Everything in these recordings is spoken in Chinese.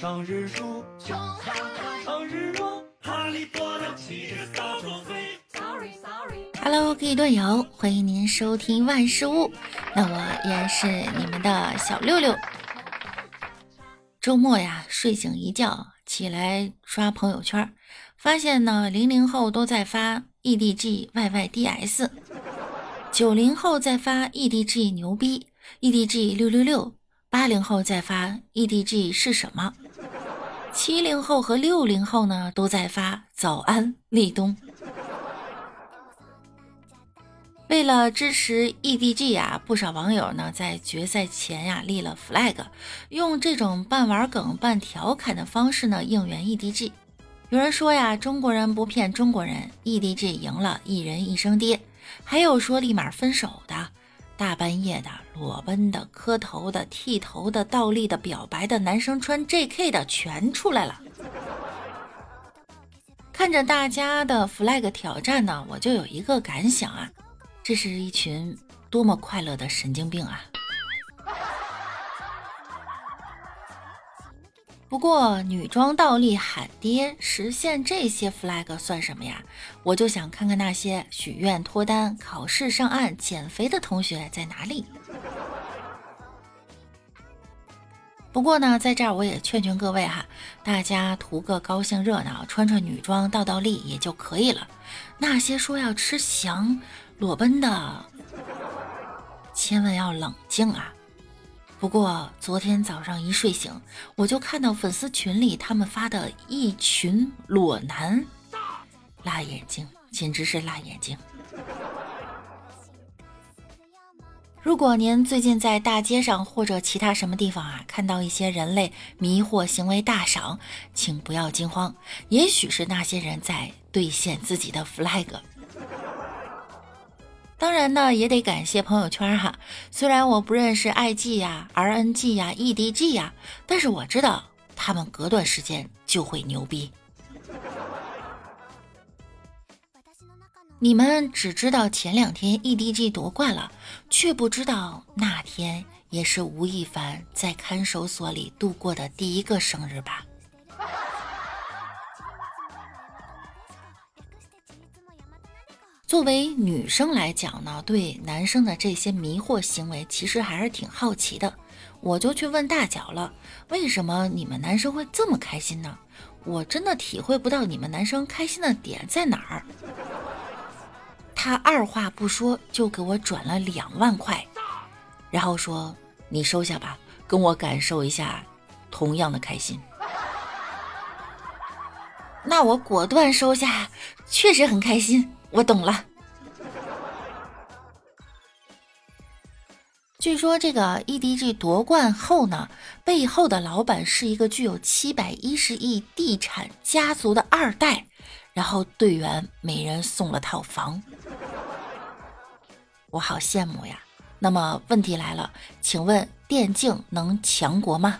长日出，长日落，哈利波特骑着扫帚飞。Hello，各位队友，欢迎您收听万事屋。那我依然是你们的小六六。周末呀，睡醒一觉起来刷朋友圈，发现呢，零零后都在发 EDG YYDS，九零后在发 EDG 牛逼，EDG 六六六，八零后在发 EDG 是什么？七零后和六零后呢，都在发早安立冬。为了支持 EDG 啊，不少网友呢在决赛前呀立了 flag，用这种半玩梗半调侃的方式呢应援 EDG。有人说呀，中国人不骗中国人，EDG 赢了，一人一声爹。还有说立马分手的，大半夜的裸奔的、磕头的、剃头的、倒立的、表白的，男生穿 JK 的全出来了。看着大家的 flag 挑战呢，我就有一个感想啊。这是一群多么快乐的神经病啊！不过女装倒立喊爹实现这些 flag 算什么呀？我就想看看那些许愿脱单、考试上岸、减肥的同学在哪里。不过呢，在这儿我也劝劝各位哈，大家图个高兴热闹，穿穿女装倒倒立也就可以了。那些说要吃翔。裸奔的，千万要冷静啊！不过昨天早上一睡醒，我就看到粉丝群里他们发的一群裸男，辣眼睛，简直是辣眼睛。如果您最近在大街上或者其他什么地方啊，看到一些人类迷惑行为大赏，请不要惊慌，也许是那些人在兑现自己的 flag。当然呢，也得感谢朋友圈哈。虽然我不认识 IG 呀、RNG 呀、EDG 呀，但是我知道他们隔段时间就会牛逼。你们只知道前两天 EDG 夺冠了，却不知道那天也是吴亦凡在看守所里度过的第一个生日吧。作为女生来讲呢，对男生的这些迷惑行为，其实还是挺好奇的。我就去问大脚了，为什么你们男生会这么开心呢？我真的体会不到你们男生开心的点在哪儿。他二话不说就给我转了两万块，然后说：“你收下吧，跟我感受一下同样的开心。”那我果断收下，确实很开心。我懂了。据说这个 EDG 夺冠后呢，背后的老板是一个具有七百一十亿地产家族的二代，然后队员每人送了套房，我好羡慕呀。那么问题来了，请问电竞能强国吗？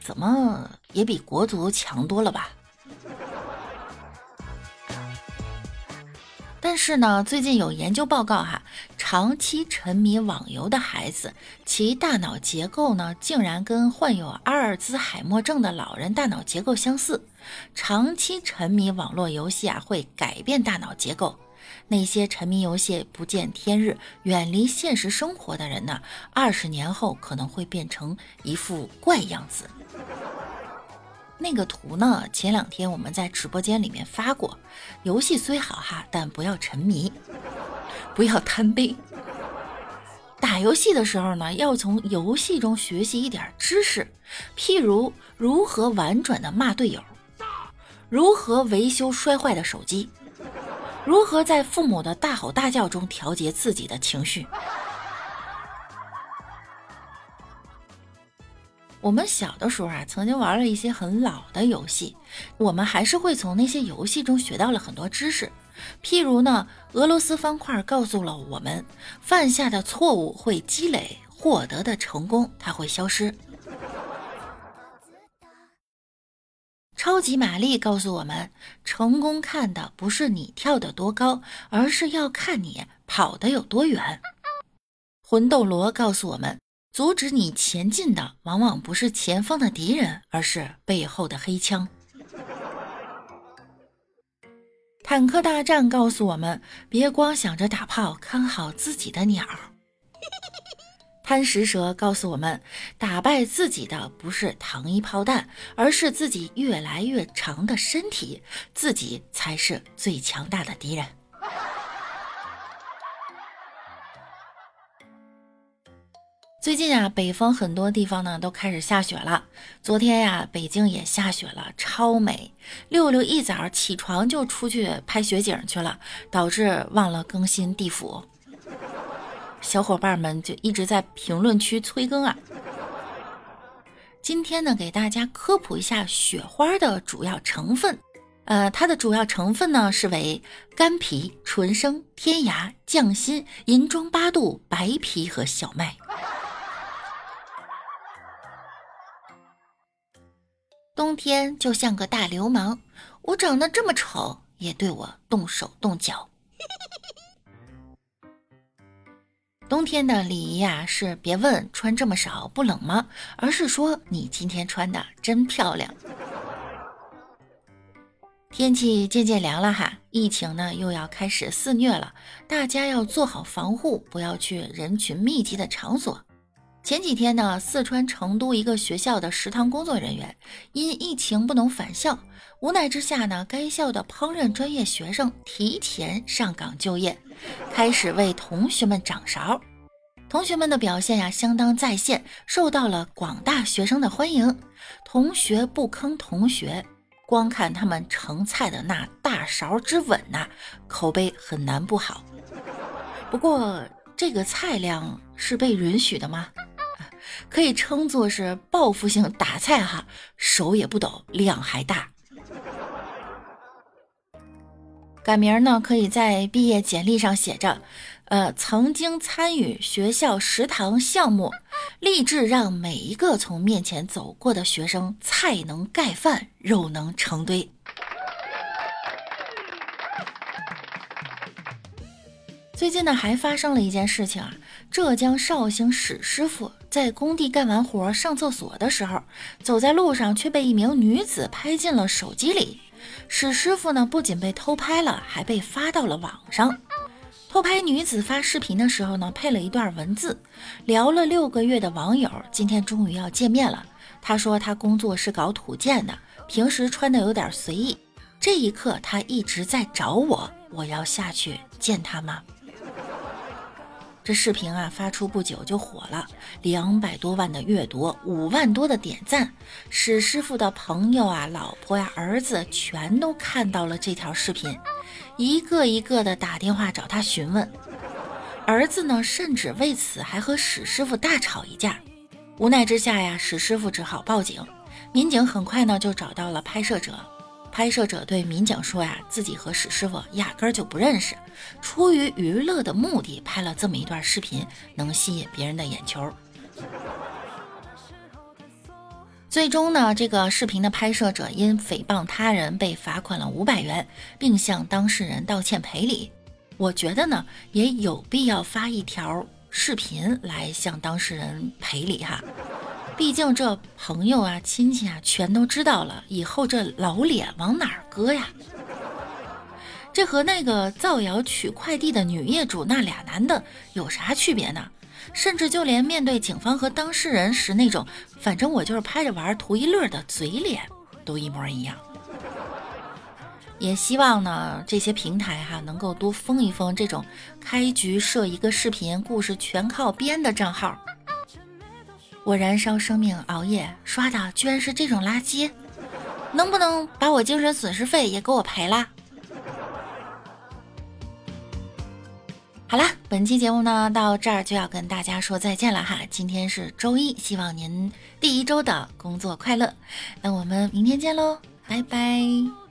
怎么也比国足强多了吧？但是呢，最近有研究报告哈，长期沉迷网游的孩子，其大脑结构呢，竟然跟患有阿尔兹海默症的老人大脑结构相似。长期沉迷网络游戏啊，会改变大脑结构。那些沉迷游戏不见天日、远离现实生活的人呢，二十年后可能会变成一副怪样子。那个图呢？前两天我们在直播间里面发过。游戏虽好哈，但不要沉迷，不要贪杯。打游戏的时候呢，要从游戏中学习一点知识，譬如如何婉转的骂队友，如何维修摔坏的手机，如何在父母的大吼大叫中调节自己的情绪。我们小的时候啊，曾经玩了一些很老的游戏，我们还是会从那些游戏中学到了很多知识。譬如呢，俄罗斯方块告诉了我们，犯下的错误会积累，获得的成功它会消失。超级玛丽告诉我们，成功看的不是你跳得多高，而是要看你跑得有多远。魂斗罗告诉我们。阻止你前进的往往不是前方的敌人，而是背后的黑枪。坦克大战告诉我们，别光想着打炮，看好自己的鸟。贪食蛇告诉我们，打败自己的不是糖衣炮弹，而是自己越来越长的身体，自己才是最强大的敌人。最近啊，北方很多地方呢都开始下雪了。昨天呀，北京也下雪了，超美。六六一早起床就出去拍雪景去了，导致忘了更新地府。小伙伴们就一直在评论区催更啊！今天呢，给大家科普一下雪花的主要成分。呃，它的主要成分呢是为干皮、纯生、天涯、匠心、银装八度、白皮和小麦。冬天就像个大流氓，我长得这么丑，也对我动手动脚。冬天的礼仪呀，是别问穿这么少不冷吗？而是说你今天穿的真漂亮。天气渐渐凉了哈，疫情呢又要开始肆虐了，大家要做好防护，不要去人群密集的场所。前几天呢，四川成都一个学校的食堂工作人员因疫情不能返校，无奈之下呢，该校的烹饪专业学生提前上岗就业，开始为同学们掌勺。同学们的表现呀，相当在线，受到了广大学生的欢迎。同学不坑同学，光看他们盛菜的那大勺之稳呐，口碑很难不好。不过这个菜量是被允许的吗？可以称作是报复性打菜哈，手也不抖，量还大。改名呢，可以在毕业简历上写着，呃，曾经参与学校食堂项目，立志让每一个从面前走过的学生，菜能盖饭，肉能成堆。最近呢，还发生了一件事情啊，浙江绍兴史师傅在工地干完活上厕所的时候，走在路上却被一名女子拍进了手机里。史师傅呢，不仅被偷拍了，还被发到了网上。偷拍女子发视频的时候呢，配了一段文字：聊了六个月的网友，今天终于要见面了。他说他工作是搞土建的，平时穿的有点随意。这一刻，他一直在找我，我要下去见他吗？这视频啊发出不久就火了，两百多万的阅读，五万多的点赞。史师傅的朋友啊、老婆呀、儿子全都看到了这条视频，一个一个的打电话找他询问。儿子呢，甚至为此还和史师傅大吵一架。无奈之下呀，史师傅只好报警。民警很快呢就找到了拍摄者。拍摄者对民警说：“呀，自己和史师傅压根儿就不认识，出于娱乐的目的拍了这么一段视频，能吸引别人的眼球。”最终呢，这个视频的拍摄者因诽谤他人被罚款了五百元，并向当事人道歉赔礼。我觉得呢，也有必要发一条视频来向当事人赔礼哈。毕竟这朋友啊、亲戚啊全都知道了，以后这老脸往哪儿搁呀？这和那个造谣取快递的女业主那俩男的有啥区别呢？甚至就连面对警方和当事人时那种“反正我就是拍着玩图一乐”的嘴脸，都一模一样。也希望呢，这些平台哈能够多封一封这种开局设一个视频，故事全靠编的账号。我燃烧生命熬夜刷的居然是这种垃圾，能不能把我精神损失费也给我赔了？好啦，本期节目呢到这儿就要跟大家说再见了哈。今天是周一，希望您第一周的工作快乐。那我们明天见喽，拜拜。